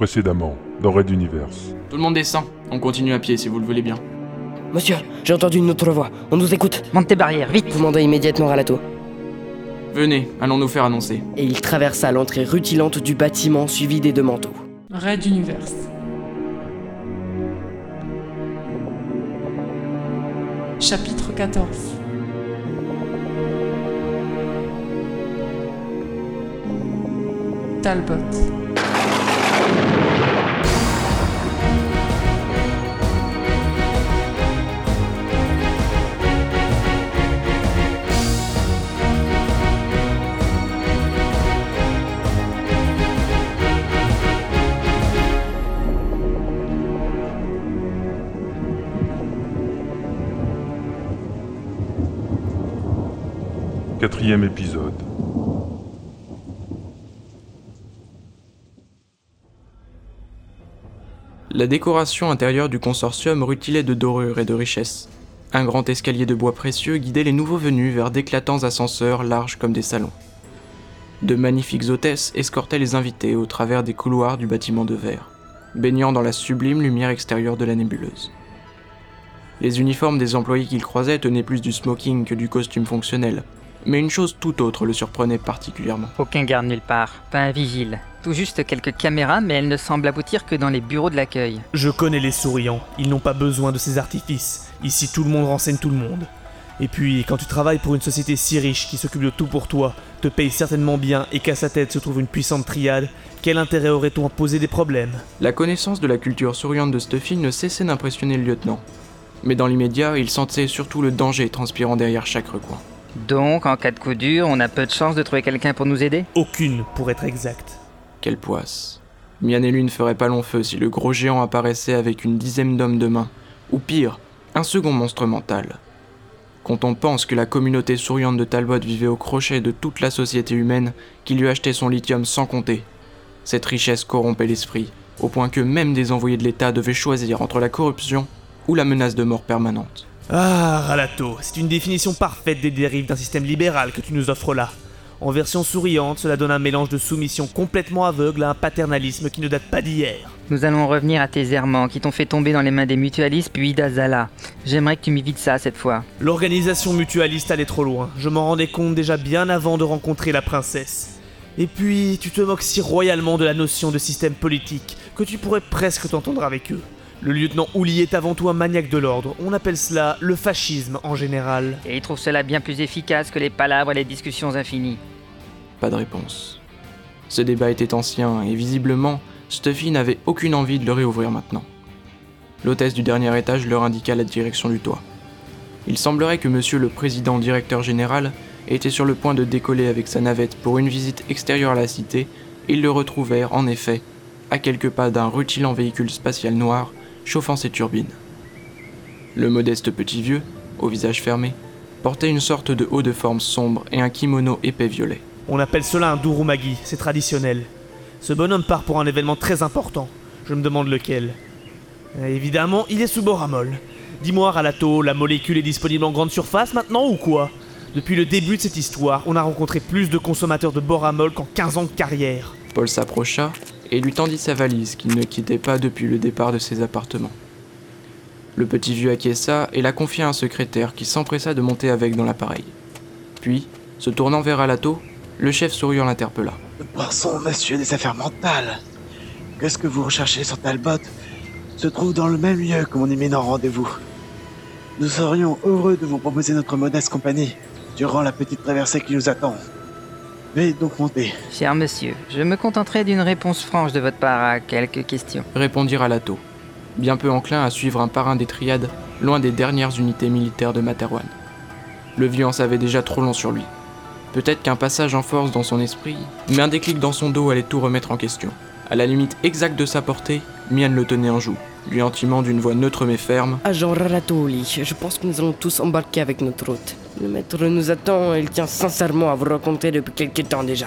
Précédemment, dans Red Universe. Tout le monde descend. On continue à pied si vous le voulez bien. Monsieur, j'ai entendu une autre voix. On nous écoute. Monte tes barrières, vite Vous mandez immédiatement Ralato. Venez, allons nous faire annoncer. Et il traversa l'entrée rutilante du bâtiment suivi des deux manteaux. Red Universe. Chapitre 14 Talbot. Quatrième épisode. La décoration intérieure du consortium rutilait de dorures et de richesses. Un grand escalier de bois précieux guidait les nouveaux venus vers d'éclatants ascenseurs larges comme des salons. De magnifiques hôtesses escortaient les invités au travers des couloirs du bâtiment de verre, baignant dans la sublime lumière extérieure de la nébuleuse. Les uniformes des employés qu'ils croisaient tenaient plus du smoking que du costume fonctionnel, mais une chose tout autre le surprenait particulièrement. Aucun garde nulle part, pas un vigile. Tout juste quelques caméras, mais elles ne semblent aboutir que dans les bureaux de l'accueil. Je connais les souriants, ils n'ont pas besoin de ces artifices. Ici tout le monde renseigne tout le monde. Et puis, quand tu travailles pour une société si riche qui s'occupe de tout pour toi, te paye certainement bien et qu'à sa tête se trouve une puissante triade, quel intérêt aurait-on à poser des problèmes? La connaissance de la culture souriante de Stuffy ne cessait d'impressionner le lieutenant. Mais dans l'immédiat, il sentait surtout le danger transpirant derrière chaque recoin. Donc, en cas de coup dur, on a peu de chance de trouver quelqu'un pour nous aider Aucune, pour être exact. Quelle poisse. Mian et lui ne feraient pas long feu si le gros géant apparaissait avec une dizaine d'hommes de main, ou pire, un second monstre mental. Quand on pense que la communauté souriante de Talbot vivait au crochet de toute la société humaine qui lui achetait son lithium sans compter, cette richesse corrompait l'esprit, au point que même des envoyés de l'État devaient choisir entre la corruption ou la menace de mort permanente. Ah, Ralato, c'est une définition parfaite des dérives d'un système libéral que tu nous offres là. En version souriante, cela donne un mélange de soumission complètement aveugle à un paternalisme qui ne date pas d'hier. Nous allons revenir à tes errements qui t'ont fait tomber dans les mains des mutualistes puis d'Azala. J'aimerais que tu m'évites ça cette fois. L'organisation mutualiste allait trop loin, je m'en rendais compte déjà bien avant de rencontrer la princesse. Et puis, tu te moques si royalement de la notion de système politique que tu pourrais presque t'entendre avec eux. Le lieutenant Ouli est avant tout un maniaque de l'ordre. On appelle cela le fascisme en général. Et il trouve cela bien plus efficace que les palabres et les discussions infinies. Pas de réponse. Ce débat était ancien et visiblement, Stuffy n'avait aucune envie de le réouvrir maintenant. L'hôtesse du dernier étage leur indiqua la direction du toit. Il semblerait que monsieur le président directeur général était sur le point de décoller avec sa navette pour une visite extérieure à la cité, et ils le retrouvèrent, en effet, à quelques pas d'un rutilant véhicule spatial noir chauffant ses turbines. Le modeste petit vieux, au visage fermé, portait une sorte de haut de forme sombre et un kimono épais violet. On appelle cela un Durumagi, c'est traditionnel. Ce bonhomme part pour un événement très important. Je me demande lequel. Euh, Évidemment, il est sous Boramol. Dis-moi, Ralato, la molécule est disponible en grande surface maintenant ou quoi? Depuis le début de cette histoire, on a rencontré plus de consommateurs de Boramol qu'en 15 ans de carrière. Paul s'approcha et lui tendit sa valise qu'il ne quittait pas depuis le départ de ses appartements. Le petit vieux acquiesça et la confia à un secrétaire qui s'empressa de monter avec dans l'appareil. Puis, se tournant vers Alato, le chef souriant l'interpella. Poisson, monsieur des affaires mentales. Qu'est-ce que vous recherchez sur Talbot Se trouve dans le même lieu que mon éminent rendez-vous. Nous serions heureux de vous proposer notre modeste compagnie durant la petite traversée qui nous attend. Veuillez donc monter. Cher monsieur, je me contenterai d'une réponse franche de votre part à quelques questions. Répondirent Alato, bien peu enclin à suivre un parrain des triades loin des dernières unités militaires de Materwan. Le vieux en savait déjà trop long sur lui. Peut-être qu'un passage en force dans son esprit, mais un déclic dans son dos allait tout remettre en question. À la limite exacte de sa portée, Mian le tenait en joue, lui intimant d'une voix neutre mais ferme Agent Raratoli, je pense que nous allons tous embarquer avec notre hôte. Le maître nous attend et il tient sincèrement à vous rencontrer depuis quelque temps déjà.